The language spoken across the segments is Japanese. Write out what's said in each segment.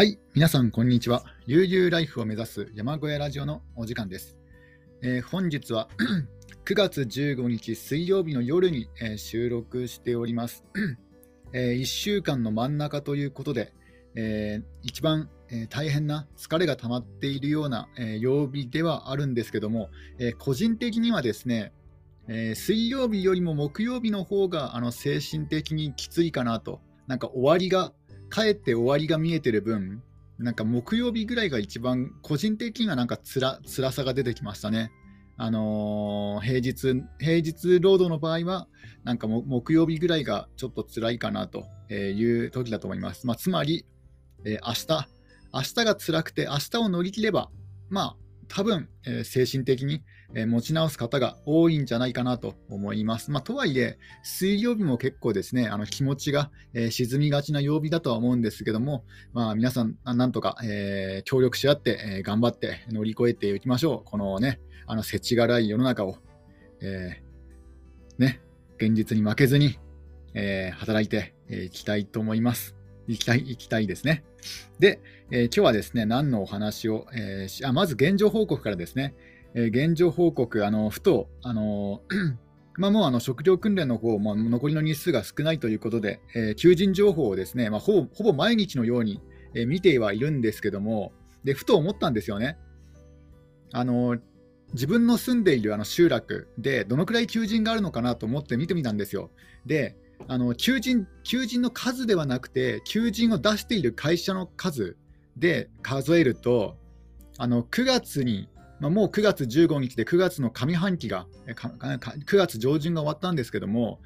はい、皆さん、こんにちは。悠々ライフを目指す山小屋ラジオのお時間です。えー本日は 9月15日水曜日の夜に、えー収録しております。え1週間の真ん中ということで、えー一番、えー大変な疲れが溜まっているような、えー曜日ではあるんですけども、えー個人的にはですね、えー水曜日よりも木曜日の方があの精神的にきついかなと、なんか終わりがかえって終わりが見えてる分、なんか木曜日ぐらいが一番、個人的にはなんかつら辛さが出てきましたね。あのー平日、平日労働の場合は、なんか木曜日ぐらいがちょっと辛いかなという時だと思います。まあ、つまり、えー明日、明日が辛くて、明日を乗り切れば、まあ、多分、えー精神的に、え持ち直す方が多いんじゃないかなと思います。まあ、とはいえ、水曜日も結構ですね、あの気持ちが、えー沈みがちな曜日だとは思うんですけども、まあ、皆さん、なんとか、えー協力し合って、え頑張って乗り越えていきましょう。このね、あの、世知辛い世の中を、えーね、現実に負けずに、え働いてえーいきたいと思います。いきたい、いきたいですね。で、えー今日はですね、何のお話を、えーあまず現状報告からですね。えー現状報告、あのふと、あの まあ、もうあの食料訓練の方、まあ、残りの日数が少ないということで、えー求人情報をですね、まあ、ほぼほぼ毎日のように、えー見てはいるんですけども、でふと思ったんですよね。あの自分の住んでいるあの集落でどのくらい求人があるのかなと思って見てみたんですよ。で、あの求人求人の数ではなくて、求人を出している会社の数で数えると、あの9月に、まあ、もう9月15日で9月の上半期が、9月上旬が終わったんですけども、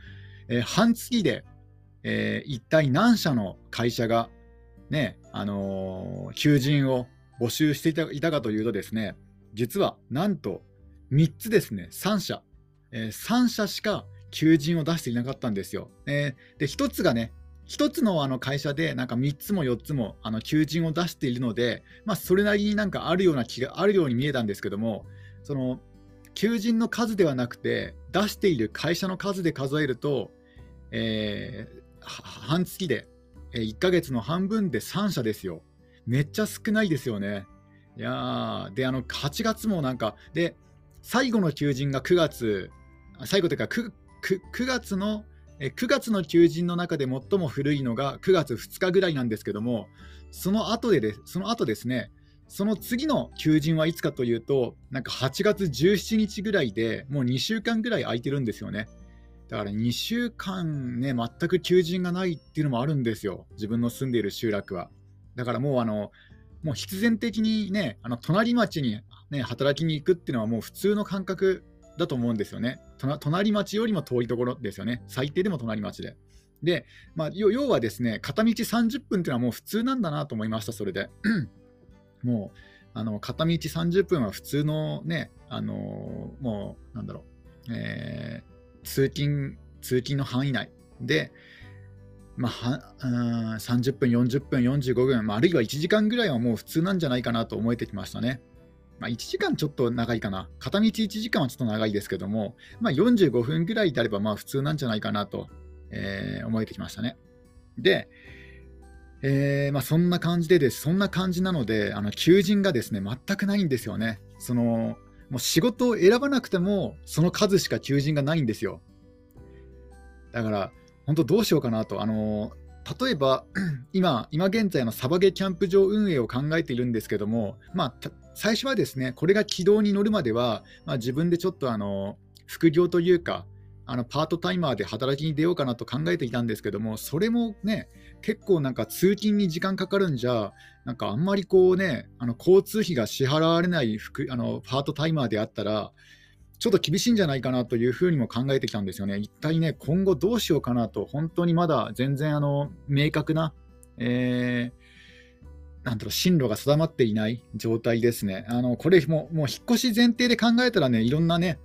えー半月で、えー一体何社の会社が、ねあのー求人を募集していたかというとですね、実はなんと3つですね、3社、え3社しか求人を出していなかったんですよ。えーで、1つがね、1つのあの会社でなんか3つも4つもあの求人を出しているので、まあ、それなりになんかあるような気があるように見えたんですけども、その求人の数ではなくて、出している会社の数で数えると、えー半月で、え1ヶ月の半分で3社ですよ。めっちゃ少ないですよね。いやで、あの8月もなんか、で、最後の求人が9月、最後というか 9, 9, 9月の、9月の求人の中で最も古いのが9月2日ぐらいなんですけども、その後ででその後ですね、その次の求人はいつかというと、なんか8月17日ぐらいでもう2週間ぐらい空いてるんですよね。だから2週間ね、全く求人がないっていうのもあるんですよ、自分の住んでいる集落は。だからもうあの、もう必然的にね、あの隣町に、ね、働きに行くっていうのはもう普通の感覚だと思うんですよね。隣町よりも遠いところですよね。最低でも隣町で。で、まあ、要はですね、片道30分っていうのはもう普通なんだなと思いました、それで。もう、あの片道30分は普通のね、あのもう、なんだろう、えー通勤、通勤の範囲内で、まあ、はうん30分、40分、45分、まあ、あるいは1時間ぐらいはもう普通なんじゃないかなと思えてきましたね。まあ、1時間ちょっと長いかな。片道1時間はちょっと長いですけども、まあ、45分ぐらいであればまあ普通なんじゃないかなと、えー思えてきましたね。で、えーまあ、そんな感じでです。そんな感じなので、あの求人がですね、全くないんですよね。そのもう仕事を選ばなくても、その数しか求人がないんですよ。だから、本当どうしようかなと。あの例えば、今、今現在のサバゲキャンプ場運営を考えているんですけども、まあ、最初はですね、これが軌道に乗るまでは、まあ、自分でちょっとあの副業というか、あのパートタイマーで働きに出ようかなと考えていたんですけども、それもね、結構なんか通勤に時間かかるんじゃ、なんかあんまりこうね、あの交通費が支払われないあのパートタイマーであったら、ちょっと厳しいんじゃないかなというふうにも考えてきたんですよね。一体ね、今後どうしようかなと、本当にまだ全然あの明確な、えーなんだろう進路が定まっていない状態ですね。あのこれももう引っ越し前提で考えたらね、いろんなね、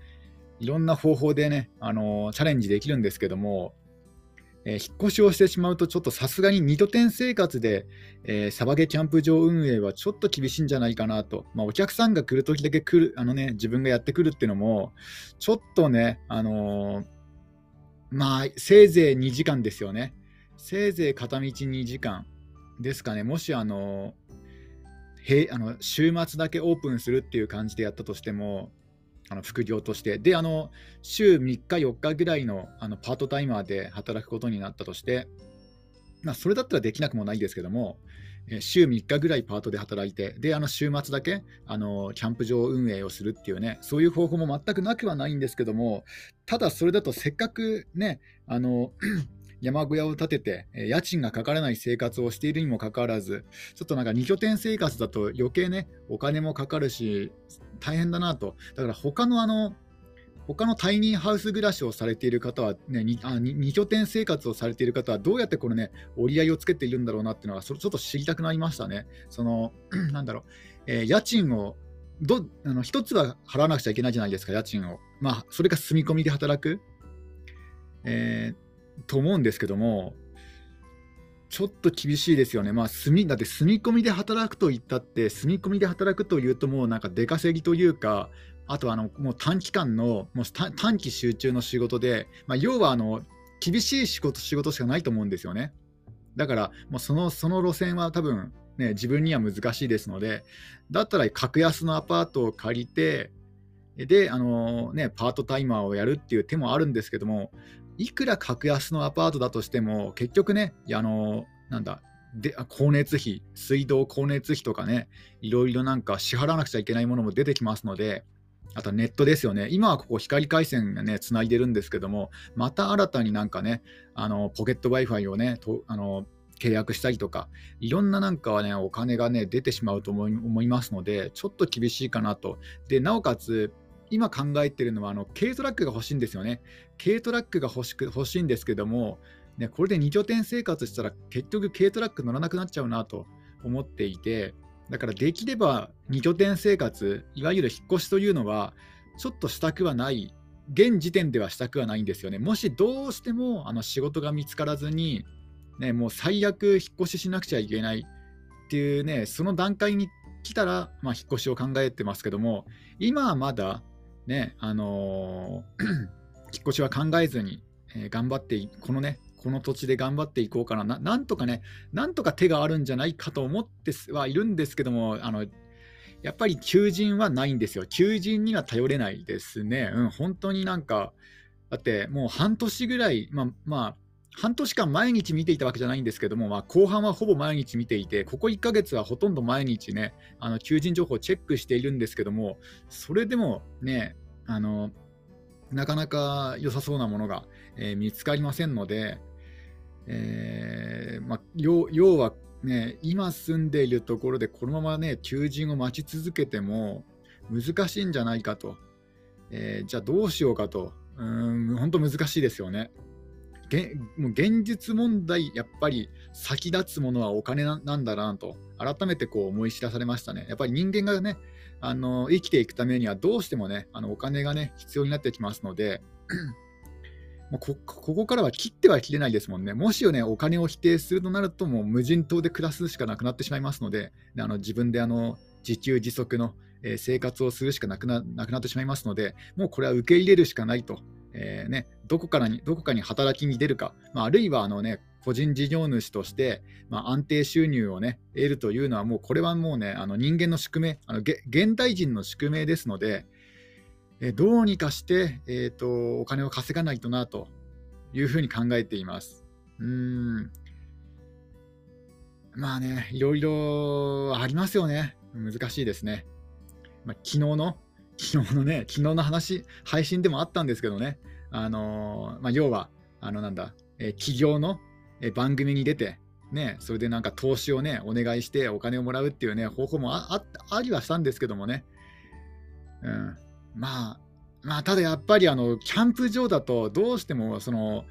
いろんな方法でね、あのチャレンジできるんですけども、えー引っ越しをしてしまうと、ちょっとさすがに2拠点生活で、えーサバゲキャンプ場運営はちょっと厳しいんじゃないかなと、まあ、お客さんが来るときだけ来るあの、ね、自分がやってくるっていうのも、ちょっとね、あのーまあ、せいぜい2時間ですよね。せいぜい片道2時間ですかね。もし、あのーあの週末だけオープンするっていう感じでやったとしても、あの副業として、で、あの週3日、4日ぐらいのあのパートタイマーで働くことになったとして、まあ、それだったらできなくもないですけども、週3日ぐらいパートで働いて、で、あの週末だけあのキャンプ場運営をするっていうね、そういう方法も全くなくはないんですけども、ただそれだとせっかくね、あの山小屋を建てて、家賃がかからない生活をしているにもかかわらず、ちょっとなんか2拠点生活だと余計ね、お金もかかるし、大変だなと。だから他のあの、他のタイニーハウス暮らしをされている方は、ね、2, あ 2, 拠点生活をされている方は、どうやってこのね、折り合いをつけているんだろうなっていうのは、ちょっと知りたくなりましたね。その、なんだろう、えー、家賃をどあの一つは払わなくちゃいけないじゃないですか、家賃を。まあ、それが住み込みで働く、えー、と思うんですけども、ちょっと厳しいですよね。まあ、住み、だって住み込みで働くと言ったって、住み込みで働くというと、もうなんか出稼ぎというか、あとあのもう短期間のもう短期集中の仕事で、まあ、要はあの厳しい仕事仕事しかないと思うんですよね。だからもうそのその路線は多分、ね、自分には難しいですのでだったら格安のアパートを借りてであの、ね、パートタイマーをやるっていう手もあるんですけどもいくら格安のアパートだとしても結局ねあのなんだで光熱費水道光熱費とかねいろいろなんか支払わなくちゃいけないものも出てきますのであとネットですよね。今はここ光回線がね、つないでるんですけども、また新たになんかね、あのポケット Wi-Fi をね、とあの契約したりとか、いろんななんかはね、お金がね、出てしまうと思い思いますので、ちょっと厳しいかなと。で、なおかつ、今考えてるのは、あの軽トラックが欲しいんですよね。軽トラックが欲しく欲しいんですけども、ね、これで2拠点生活したら、結局軽トラック乗らなくなっちゃうなと思っていて、だからできれば2拠点生活、いわゆる引っ越しというのは、ちょっとしたくはない、現時点ではしたくはないんですよね。もしどうしてもあの仕事が見つからずに、ね、もう最悪引っ越ししなくちゃいけないっていうね、その段階に来たら、まあ、引っ越しを考えてますけども、今はまだ、ね、あのー、引っ越しは考えずに、えー、頑張って、このね、この土地で頑張っていこうかなな、なんとかね、なんとか手があるんじゃないかと思ってはいるんですけども、あのやっぱり求人はないんですよ。求人には頼れないですね。うん、本当になんか、だってもう半年ぐらい、まあ、まあ、半年間毎日見ていたわけじゃないんですけども、まあ、後半はほぼ毎日見ていて、ここ1ヶ月はほとんど毎日ね、あの求人情報をチェックしているんですけども、それでもね、あのなかなか良さそうなものが、えー、見つかりませんので、えー、まあ、要はね、今住んでいるところでこのままね、求人を待ち続けても難しいんじゃないかと。えー、じゃあどうしようかと。うん、本当難しいですよね。もう現実問題、やっぱり先立つものはお金なんだなと、改めてこう思い知らされましたね。やっぱり人間がね、あの生きていくためにはどうしてもね、あのお金がね、必要になってきますので、もうここからは切っては切れないですもんね。もしよね、お金を否定するとなると、もう無人島で暮らすしかなくなってしまいますので、あの自分であの自給自足の、え、生活をするしかなくななくなってしまいますので、もうこれは受け入れるしかないと。えーね、どこからにどこかに働きに出るか、まあ、あるいはあの、ね、個人事業主として、まあ、安定収入を、ね、得るというのは、もうこれはもうね、あの人間の宿命あの、現代人の宿命ですので、えどうにかして、えーと、お金を稼がないとなというふうに考えています。うんまあね、いろいろありますよね。難しいですね。まあ、昨日の、昨日のね、昨日の話、配信でもあったんですけどね、あのー、まあ、要は、あのなんだ、えー、企業の、え番組に出て、ね、それでなんか投資をね、お願いしてお金をもらうっていうね、方法もあありはしたんですけどもね、うん、まあ、まあ、ただやっぱりあのキャンプ場だとどうしてもその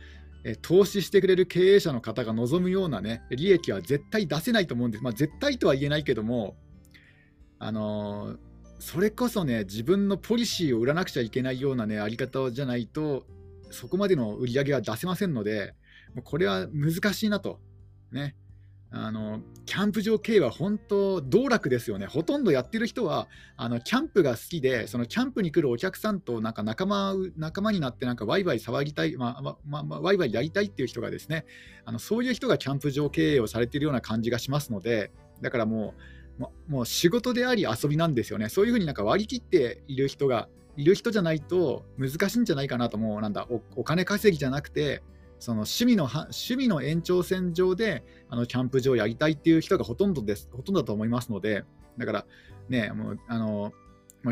え投資してくれる経営者の方が望むような、ね、利益は絶対出せないと思うんです。まあ、絶対とは言えないけども、あのー、それこそね、自分のポリシーを売らなくちゃいけないような、ね、あり方じゃないと、そこまでの売り上げは出せませんので、これは難しいなと。ね、あのキャンプ場経営は本当、道楽ですよね。ほとんどやってる人は、あのキャンプが好きで、そのキャンプに来るお客さんとなんか仲間仲間になって、なんかワイワイ騒ぎたい、まあまあまあ、ワイワイやりたいっていう人がですね、あのそういう人がキャンプ場経営をされているような感じがしますので、だからもう、ももう仕事であり遊びなんですよね。そういうふうになんか割り切っている人がいる人じゃないと難しいんじゃないかなと思う。なんだおお金稼ぎじゃなくてその趣味の趣味の延長線上であのキャンプ場をやりたいっていう人がほとんどです、ほとんどだと思いますので、だからね、もうあの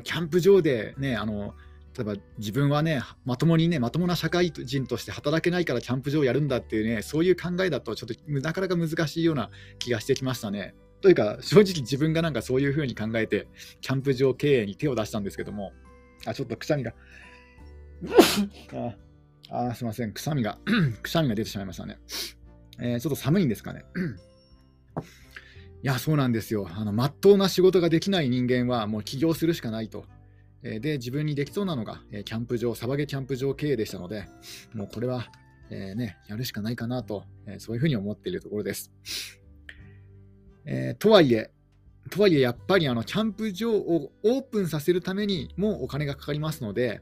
キャンプ場でね、あの例えば自分はね、まともにね、まともな社会人として働けないからキャンプ場をやるんだっていうね、そういう考えだとちょっとなかなか難しいような気がしてきましたね。というか、正直自分がなんかそういうふうに考えて、キャンプ場経営に手を出したんですけども、あ、ちょっとくしゃみが ああすみません、くしゃみが、くしゃみが出てしまいましたね。えー、ちょっと寒いんですかね。いや、そうなんですよ。あの、まっとうな仕事ができない人間はもう起業するしかないと。えー、で、自分にできそうなのが、えー、キャンプ場、サバゲキャンプ場経営でしたので、もうこれは、えね、やるしかないかなと、えそういうふうに思っているところです。えとはいえ、とはいえ、やっぱりあのキャンプ場をオープンさせるためにもお金がかかりますので、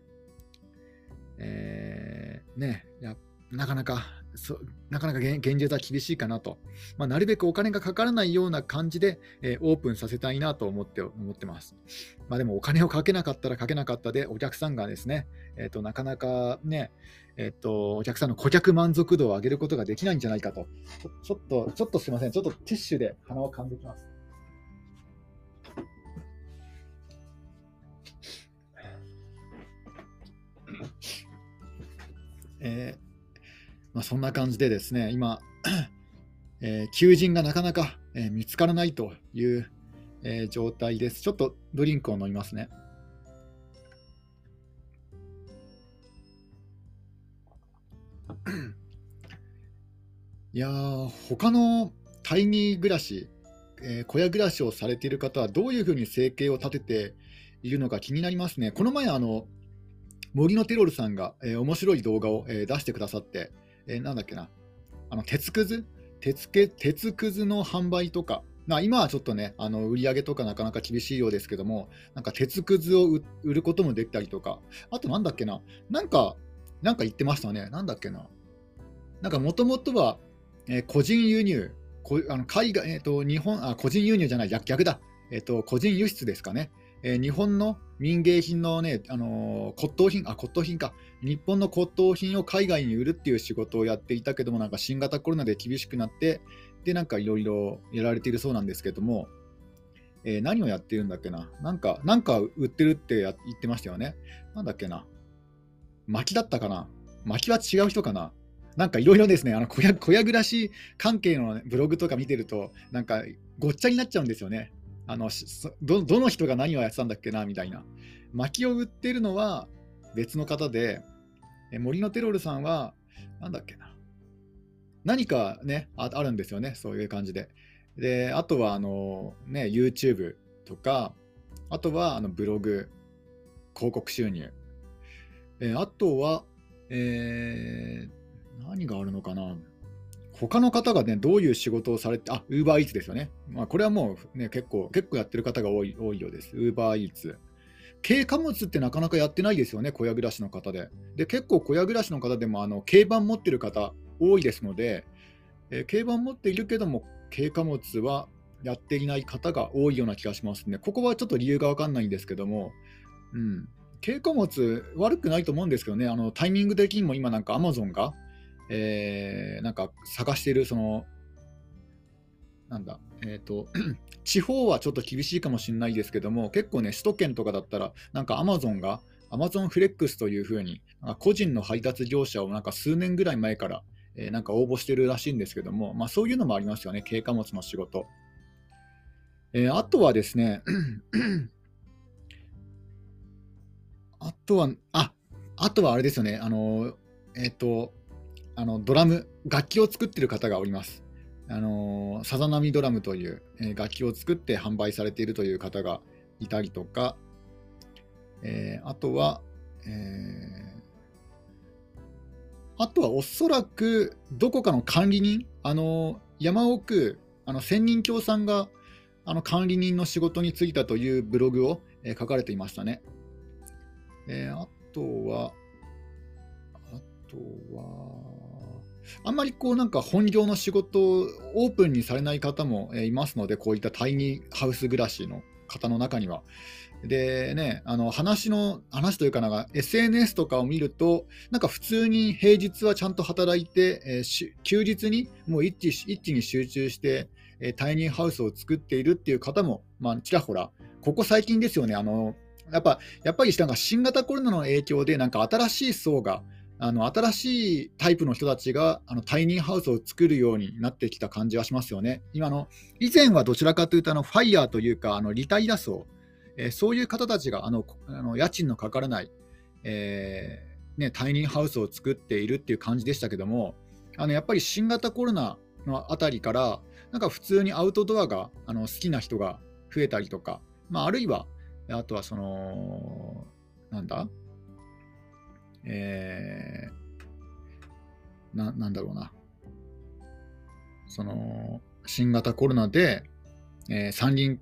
えー、ね、やなかなかそなかなか現実は厳しいかなと、まあ、なるべくお金がかからないような感じで、えー、オープンさせたいなと思って思ってます。まあ、でもお金をかけなかったらかけなかったで、お客さんがですね、えーと、なかなかね、えーと、お客さんの顧客満足度を上げることができないんじゃないかと、ちょっと、ちょっとすみません、ちょっとティッシュで鼻をかんできます。えー、まあ、そんな感じでですね、今、えー、求人がなかなか、えー、見つからないという、え状態です。ちょっとドリンクを飲みますね。いやー、他のタイニー暮らし、えー、小屋暮らしをされている方はどういうふうに生計を立てているのか気になりますね。この前、あの森のテロルさんが、えー、面白い動画を、えー、出してくださって、えー、なんだっけな、あの鉄くず？鉄け鉄くずの販売とか、まあ、今はちょっとね、あの売り上げとかなかなか厳しいようですけども、なんか鉄くずを売ることもできたりとか、あとなんだっけな、なんか、なんか言ってましたね、なんだっけな、なんかもともとは、えー、個人輸入、こあの海外、えーと、日本あ、個人輸入じゃない、逆だ、えーと、個人輸出ですかね。えー、日本の民芸品のね、あのー、骨董品、あ、骨董品か、日本の骨董品を海外に売るっていう仕事をやっていたけども、なんか新型コロナで厳しくなって、で、なんかいろいろやられているそうなんですけども、えー、何をやってるんだっけな、なんか、なんか売ってるって言ってましたよね。なんだっけな、薪だったかな、薪は違う人かな。なんかいろいろですね、あの小屋小屋暮らし関係のブログとか見てると、なんかごっちゃになっちゃうんですよね。あのどどの人が何をやってたんだっけなみたいな。薪を売ってるのは別の方で、え森のテロルさんは、なんだっけな。何かねあ、あるんですよね、そういう感じで。で、あとはあの、ね、YouTube とか、あとはあのブログ、広告収入。えあとは、えー、何があるのかな。他の方がね、どういう仕事をされて、あ、ウーバーイーツですよね。まあ、これはもうね、結構、結構やってる方が多い多いようです。ウーバーイーツ。軽貨物ってなかなかやってないですよね、小屋暮らしの方で。で、結構小屋暮らしの方でも、あの、軽バン持ってる方多いですので、えー、軽バン持っているけども、軽貨物はやっていない方が多いような気がしますね。ここはちょっと理由がわかんないんですけども、うん。軽貨物悪くないと思うんですけどね、あのタイミング的にも今なんかアマゾンがえー、なんか探しているそのなんだえっ、ー、と地方はちょっと厳しいかもしれないですけども結構ね首都圏とかだったらなんかアマゾンがアマゾンフレックスというふうに個人の配達業者をなんか数年ぐらい前から、えー、なんか応募してるらしいんですけども、まあ、そういうのもありますよね軽貨物の仕事、えー、あとはですね あとはああとはあれですよねあのえっ、とあのドラム、楽器を作ってる方がおります。あのさざ波ドラムという、え、楽器を作って販売されているという方がいたりとか、えー、あとは、えー、あとはおそらくどこかの管理人、あの山奥、あの専任協さんがあの管理人の仕事に就いたというブログを、えー、書かれていましたね。えー、あとは、あとは、あんまりこうなんか本業の仕事をオープンにされない方もいますので、こういったタイニーハウス暮らしの方の中には。でね、あの話の話というかなんか SNS とかを見ると、なんか普通に平日はちゃんと働いて、えー、休日にもう一気一気に集中して、えー、タイニーハウスを作っているっていう方も、まあ、ちらほら、ここ最近ですよね、あのやっぱやっぱりなんか新型コロナの影響で、なんか新しい層が、あの新しいタイプの人たちがあのタイニーハウスを作るようになってきた感じはしますよね。今の以前はどちらかというとあのファイヤーというかあのリタイア層、えー、そういう方たちがあのあの家賃のかからない、えー、ね、タイニーハウスを作っているっていう感じでしたけどもあのやっぱり新型コロナのあたりからなんか普通にアウトドアがあの好きな人が増えたりとか、まあ、あるいはあとはそのなんだ？えー、ななんだろうな、その新型コロナで、えー、山林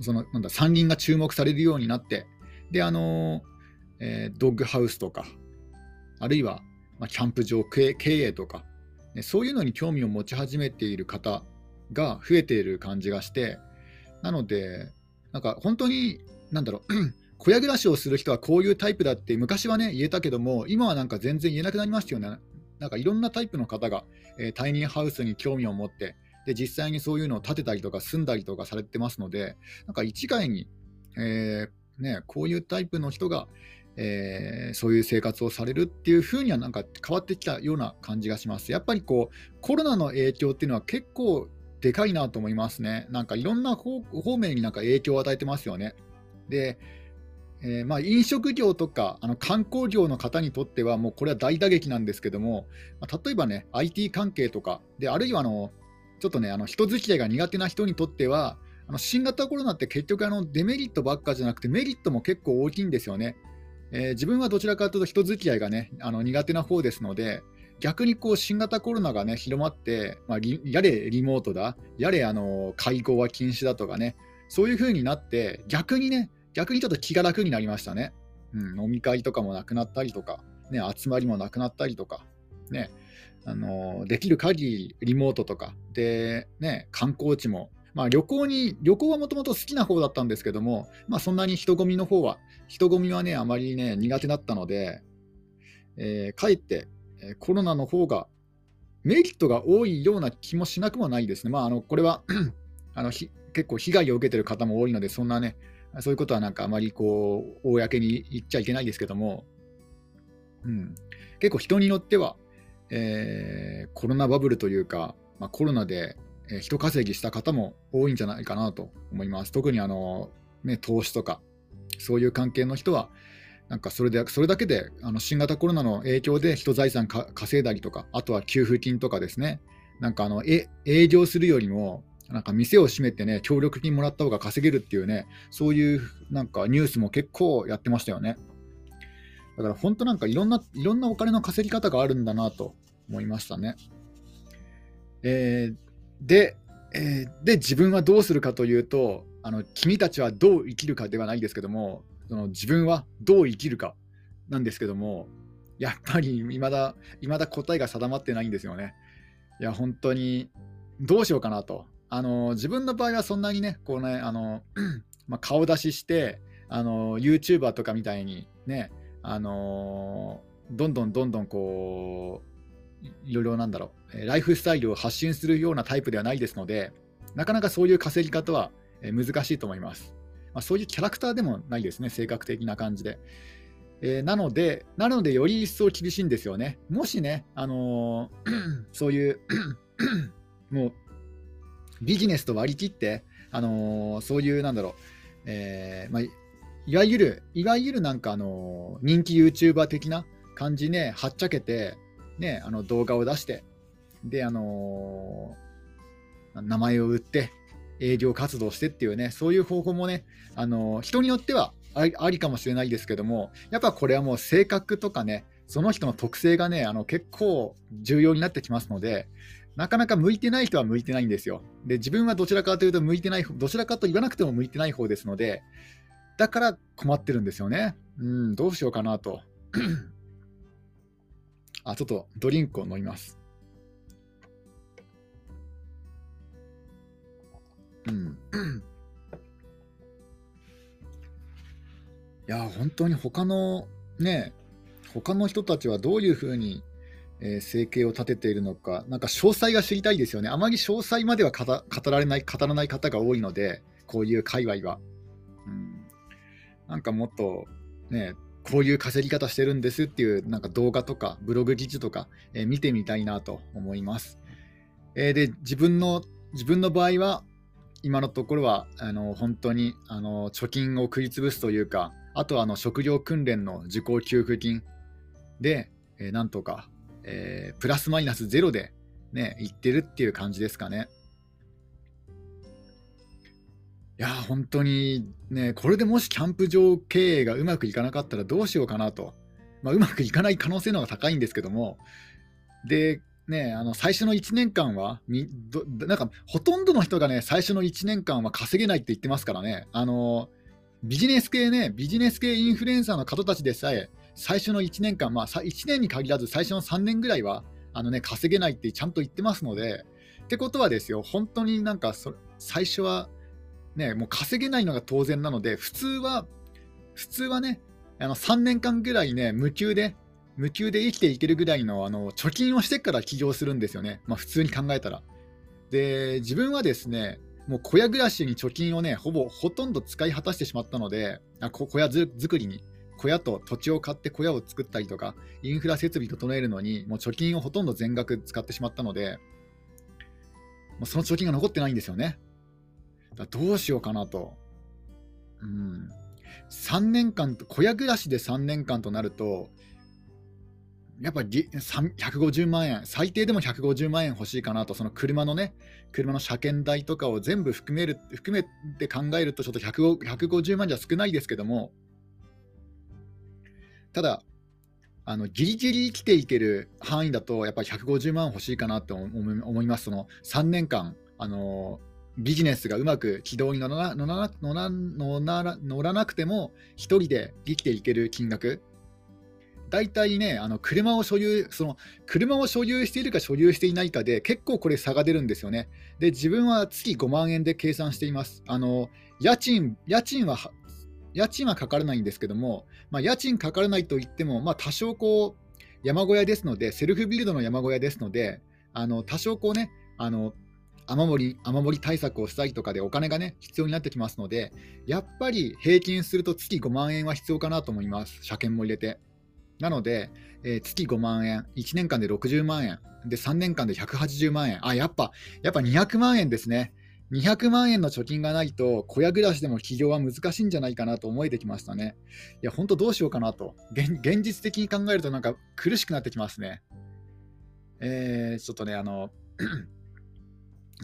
そのなんだ山林が注目されるようになって、であのえー、ドッグハウスとか、あるいは、まあ、キャンプ場経営とか、ね、そういうのに興味を持ち始めている方が増えている感じがして、なので、なんか本当に、なんだろう小屋暮らしをする人はこういうタイプだって昔はね言えたけども今はなんか全然言えなくなりましたよね。なんかいろんなタイプの方が、えー、タイニーハウスに興味を持ってで実際にそういうのを建てたりとか住んだりとかされてますのでなんか一概に、えー、ね、こういうタイプの人が、えー、そういう生活をされるっていう風にはなんか変わってきたような感じがします。やっぱりこうコロナの影響っていうのは結構でかいなと思いますね。なんかいろんな方面になんか影響を与えてますよね。でえー、まあ、飲食業とかあの観光業の方にとっては、もうこれは大打撃なんですけども、まあ、例えばね、IT 関係とか、であるいはあのちょっとね、あの人付き合いが苦手な人にとっては、あの新型コロナって結局あの、デメリットばっかじゃなくて、メリットも結構大きいんですよね。えー、自分はどちらかというと人付き合いがね、あの苦手な方ですので、逆にこう新型コロナがね広まって、まあ、やれリモートだ、やれあの会合は禁止だとかね、そういう風になって、逆にね、逆にちょっと気が楽になりましたね。うん、飲み会とかもなくなったりとか、ね、集まりもなくなったりとか、ね、あのできる限りリモートとかで、ね、観光地も、まあ、旅行に旅行はもともと好きな方だったんですけども、まあ、そんなに人混みの方は人混みはねあまりね苦手だったので、えー、かえってコロナの方がメリットが多いような気もしなくもないですね。まあ、あのこれは あの結構被害を受けてる方も多いので、そんなね、そういうことはなんかあまりこう公に言っちゃいけないですけども、うん、結構人によっては、えー、コロナバブルというか、まあ、コロナで人稼ぎした方も多いんじゃないかなと思います。特にあの、ね、投資とか、そういう関係の人は、なんかそれでそれだけであの新型コロナの影響で人財産稼いだりとか、あとは給付金とかですね、なんかあの営業するよりもなんか店を閉めてね、協力金もらった方が稼げるっていうね、そういうなんかニュースも結構やってましたよね。だから本当なんかいろんな、いろんなお金の稼ぎ方があるんだなと思いましたね。えー、で、えー、で、自分はどうするかというと、あの君たちはどう生きるかではないですけども、その自分はどう生きるかなんですけども、やっぱり未だ、未だ答えが定まってないんですよね。いや、本当にどうしようかなと。あの自分の場合はそんなにね、こうね、あの まあ、顔出しして、あの YouTuber とかみたいにね、あのどんどんどんどんこう、いろいろなんだろう、ライフスタイルを発信するようなタイプではないですので、なかなかそういう稼ぎ方は難しいと思います。まあ、そういうキャラクターでもないですね、性格的な感じで。えー、なので、なので、より一層厳しいんですよね。もしね、あの、そういう もうビジネスと割り切って、あのー、そういう、なんだろう、えーまあ、いわゆる、いわゆるなんか、あのー、人気 YouTuber 的な感じね、はっちゃけて、ね、あの動画を出して、で、あのー、名前を売って、営業活動してっていうね、そういう方法もね、あの人によってはありかもしれないですけども、やっぱこれはもう性格とかね、その人の特性がね、あの結構重要になってきますので、なかなか向いてない人は向いてないんですよ。で、自分はどちらかというと向いてない、どちらかと言わなくても向いてない方ですので、だから困ってるんですよね。うん、どうしようかなと。あ、ちょっとドリンクを飲みます。うん。いや、本当に他のね、他の人たちはどういうふうに、え、生計を立てているのか、なんか詳細が知りたいですよね。あまり詳細までは語られない、語らない方が多いので、こういう界隈は。うん、なんかもっと、ね、こういう稼ぎ方してるんですっていうなんか動画とかブログ記事とか、えー、見てみたいなと思います。えー、で自分の自分の場合は今のところはあの本当にあの貯金を食い潰すというかあとはあの職業訓練の受講給付金で、えー、なんとか、えー、プラスマイナスゼロで、ね、いってるっていう感じですかね。いや本当にね、これでもしキャンプ場経営がうまくいかなかったらどうしようかなと、まあ、うまくいかない可能性の方が高いんですけども、で、ね、あの最初の1年間はみど、なんかほとんどの人がね、最初の1年間は稼げないって言ってますからね、あのビジネス系ね、ビジネス系インフルエンサーの方たちでさえ、最初の1年間、まあ、1年に限らず最初の3年ぐらいはあの、ね、稼げないってちゃんと言ってますので、ってことはですよ、本当になんか最初は、ね、もう稼げないのが当然なので、普通は、普通はね、あの3年間ぐらいね、無給で、無給で生きていけるぐらいのあの貯金をしてから起業するんですよね、まあ、普通に考えたら。で、自分はですね、もう小屋暮らしに貯金をね、ほぼほとんど使い果たしてしまったので、あ小屋作りに、小屋と土地を買って小屋を作ったりとか、インフラ設備整えるのに、もう貯金をほとんど全額使ってしまったので、もうその貯金が残ってないんですよね。だどうしようかなと。うん。3年間、小屋暮らしで3年間となると、やっぱり150万円、最低でも150万円欲しいかなと、その車のね、車の車検代とかを全部含める含めて考えると、ちょっと150万じゃ少ないですけども、ただ、あのギリギリ生きていける範囲だと、やっぱり150万欲しいかなと思います、その3年間、あのビジネスがうまく軌道に乗ら乗らなくても、1人で生きていける金額。大体ね、あの車を所有、その車を所有しているか所有していないかで、結構これ差が出るんですよね。で、自分は月5万円で計算しています。あの家賃家賃は家賃はかからないんですけども、まあ、家賃かからないといっても、まあ、多少こう山小屋ですので、セルフビルドの山小屋ですので、あの多少こうね、あの雨漏り雨漏り対策をしたりとかでお金がね必要になってきますので、やっぱり平均すると月5万円は必要かなと思います、車検も入れて。なので、えー、月5万円、1年間で60万円、で3年間で180万円、あ、やっぱ、やっぱ200万円ですね。200万円の貯金がないと、小屋暮らしでも起業は難しいんじゃないかなと思えてきましたね。いや、本当どうしようかなと。現実的に考えるとなんか苦しくなってきますね。えー、ちょっとね、あの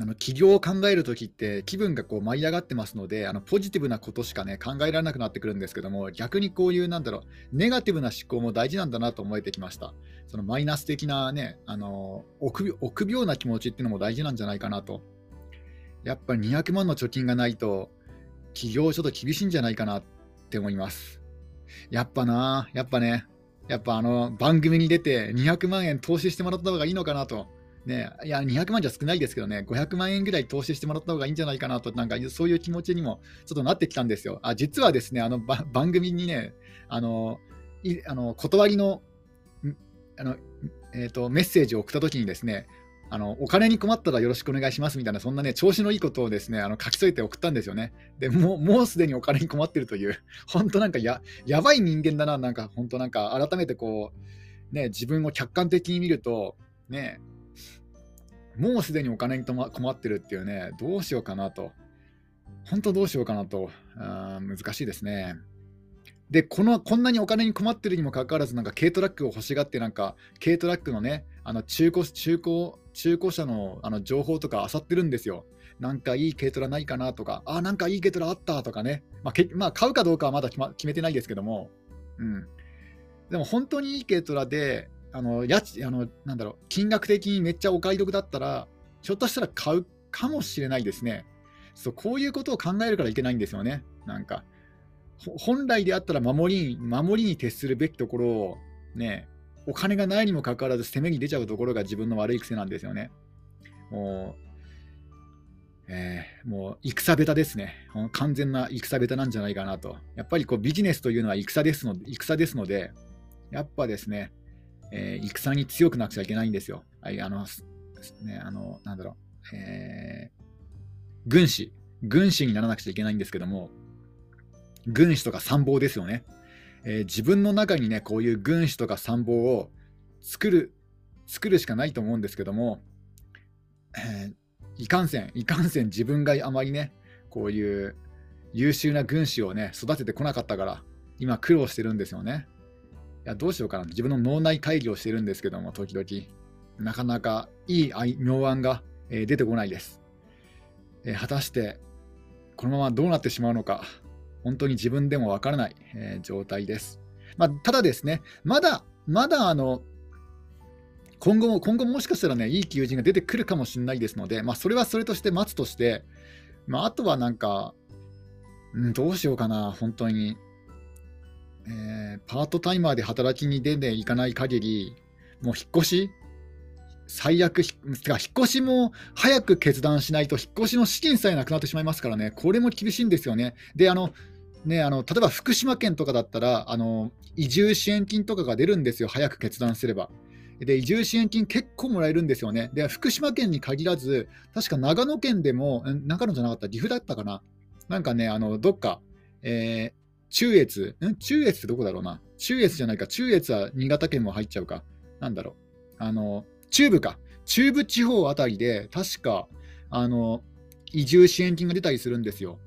あの起業を考えるときって気分がこう舞い上がってますのであのポジティブなことしかね考えられなくなってくるんですけども逆にこういうなんだろうネガティブな思考も大事なんだなと思えてきましたそのマイナス的なねあの臆病な気持ちっていうのも大事なんじゃないかなとやっぱり200万の貯金がないと起業ちょっと厳しいんじゃないかなって思いますやっぱなやっぱねやっぱあの番組に出て200万円投資してもらった方がいいのかなとね、いや、200万じゃ少ないですけどね、500万円ぐらい投資してもらった方がいいんじゃないかなと、なんかそういう気持ちにもちょっとなってきたんですよ。あ実はですね、あの番組にね、あのいあの断りのあの、えーと、メッセージを送ったときにですね、あのお金に困ったらよろしくお願いしますみたいな、そんなね、調子のいいことをですね、あの書き添えて送ったんですよね。でもう、もうすでにお金に困ってるという、本当なんかややばい人間だな、なんか本当なんか改めてこう、ね、自分を客観的に見ると、ね、もうすでにお金に困ってるっていうね、どうしようかなと。本当どうしようかなと。あ難しいですね。でこの、こんなにお金に困ってるにもかかわらず、なんか軽トラックを欲しがって、なんか軽トラックのね、あの中古中古中古車のあの情報とか漁ってるんですよ。なんかいい軽トラないかなとか、ああ、なんかいい軽トラあったとかね。まあ、けまあ、買うかどうかはまだ決,、ま、決めてないですけども、うん。でも本当にいい軽トラで、あの家賃あのなんだろう金額的にめっちゃお買い得だったら、ひょっとしたら買うかもしれないですね。そうこういうことを考えるからいけないんですよね。なんか本来であったら守り守りに徹するべきところを、ね、お金がないにもかかわらず攻めに出ちゃうところが自分の悪い癖なんですよね。もうえー、もう戦下手ですね。完全な戦下手なんじゃないかなと。やっぱりこうビジネスというのは戦ですので戦ですので、やっぱですね、えー、戦に強くなくちゃいけないんですよ。はい、あの、ね、あの、なんだろう、えー、軍師、軍師にならなくちゃいけないんですけども、軍師とか参謀ですよね。えー、自分の中にね、こういう軍師とか参謀を作る、作るしかないと思うんですけども、えーいかんせん、いかんせん自分があまりね、こういう優秀な軍師をね、育ててこなかったから、今苦労してるんですよね。いや、どうしようかな。自分の脳内会議をしてるんですけども、時々。なかなかいい妙案が、えー、出てこないです、えー、果たして、このままどうなってしまうのか、本当に自分でもわからない、えー、状態です。まあ、ただですね、まだ、まだあの、今後も、今後もしかしたらね、いい求人が出てくるかもしれないですので、まあ、それはそれとして待つとして、まあ、あとはなんか、うん、どうしようかな、本当に。えー、パートタイマーで働きに出ていかない限り、もう引っ越し最悪、てか引っ越しも早く決断しないと、引っ越しの資金さえなくなってしまいますからね、これも厳しいんですよね。で、あの、ね、あの例えば福島県とかだったらあの、移住支援金とかが出るんですよ、早く決断すれば。で、移住支援金結構もらえるんですよね。で、福島県に限らず、確か長野県でも、長野じゃなかった、岐阜だったかな。なんかね、あの、どっか、えー、中越、ん？中越ってどこだろうな。中越じゃないか。中越は新潟県も入っちゃうか。なんだろう。あの、中部か。中部地方あたりで、確か、あの、移住支援金が出たりするんですよ。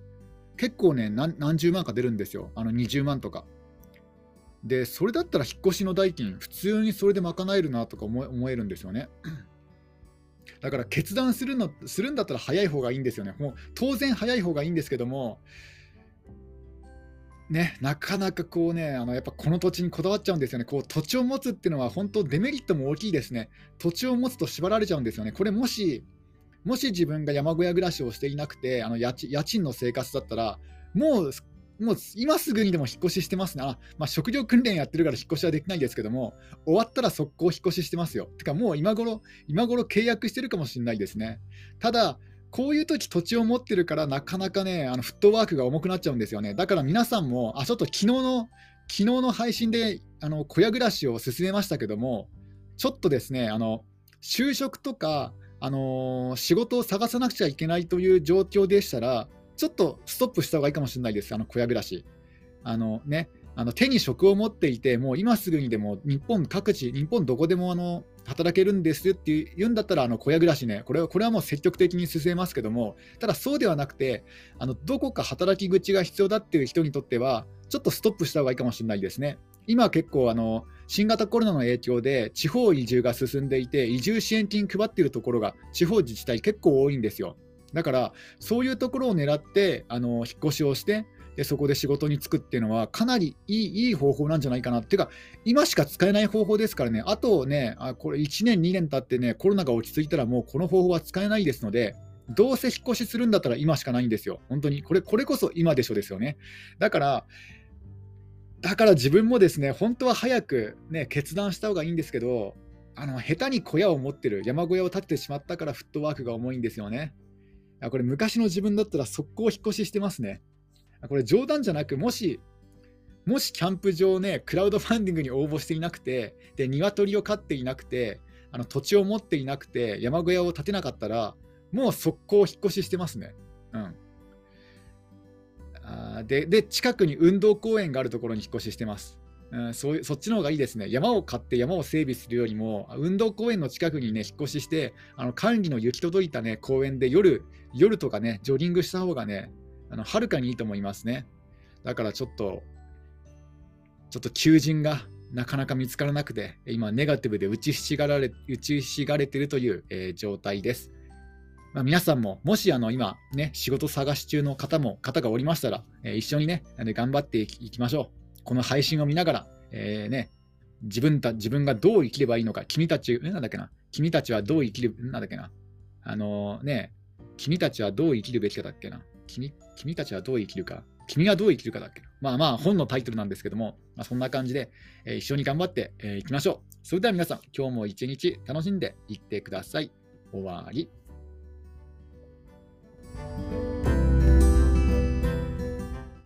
結構ね、何十万か出るんですよ。あの、20万とか。で、それだったら引っ越しの代金、普通にそれで賄えるなとか思えるんですよね。だから決断するのするんだったら早い方がいいんですよね。もう当然早い方がいいんですけども、ね、なかなかこうね、あのやっぱこの土地にこだわっちゃうんですよね。こう土地を持つっていうのは本当デメリットも大きいですね。土地を持つと縛られちゃうんですよね。これもし、もし自分が山小屋暮らしをしていなくて、あの家賃の生活だったら、もうもう今すぐにでも引っ越ししてますね。あまあ、職業訓練やってるから引っ越しはできないですけども、終わったら速攻引っ越ししてますよ。てかもう今頃、今頃契約してるかもしれないですね。ただ、こういう時土地を持ってるからなかなかね、あのフットワークが重くなっちゃうんですよね。だから皆さんも、あ、ちょっと昨日の、昨日の配信であの小屋暮らしを進めましたけども、ちょっとですね、あの就職とか、あのー、仕事を探さなくちゃいけないという状況でしたら、ちょっとストップした方がいいかもしれないです、あの小屋暮らし。あのね、あの手に職を持っていて、もう今すぐにでも日本各地、日本どこでもあの働けるんですって言うんだったら、あの小屋暮らしね、これはこれはもう積極的に進めますけども、ただそうではなくて、あのどこか働き口が必要だっていう人にとっては、ちょっとストップした方がいいかもしれないですね。今結構あの新型コロナの影響で地方移住が進んでいて、移住支援金配っているところが地方自治体結構多いんですよ。だから、そういうところを狙ってあの引っ越しをしてで、そこで仕事に就くっていうのは、かなりいいいい方法なんじゃないかなっていうか、今しか使えない方法ですからね、あとね、あこれ1年、2年経ってね、コロナが落ち着いたら、もうこの方法は使えないですので、どうせ引っ越しするんだったら今しかないんですよ。本当に。これこれこそ今でしょですよね。だから、だから自分もですね、本当は早く、ね、決断した方がいいんですけど、あの下手に小屋を持ってる、山小屋を建ててしまったからフットワークが重いんですよね。これ昔の自分だったら速攻引っ越ししてますね。これ冗談じゃなく、もし、もしキャンプ場ね、クラウドファンディングに応募していなくて、で、鶏を飼っていなくて、あの土地を持っていなくて、山小屋を建てなかったら、もう速攻引っ越ししてますね。うん。あでで、近くに運動公園があるところに引っ越ししてます。うん、そうそっちの方がいいですね。山を買って山を整備するよりも、運動公園の近くにね、引っ越しして、あの管理の行き届いたね、公園で夜、夜とかね、ジョギングした方がね、あのはるかにいいと思いますね。だからちょっと、ちょっと求人がなかなか見つからなくて、今、ネガティブで打ちひしがられ打ちひしがれてるという、えー、状態です。まあ、皆さんも、もしあの今、ね、仕事探し中の方も方がおりましたら、えー、一緒にね、頑張っていきましょう。この配信を見ながら、えー、ね、自分た自分がどう生きればいいのか、君たち、なんだっけな、君たちはどう生きる、なんだっけな、あのー、ね、君たちはどう生きるべきかだっけな、君君たちはどう生きるか、君がどう生きるかだっけな？まあまあ、本のタイトルなんですけども、まあ、そんな感じで、えー、一緒に頑張ってい、えー、きましょう。それでは皆さん、今日も一日楽しんでいってください。終わり。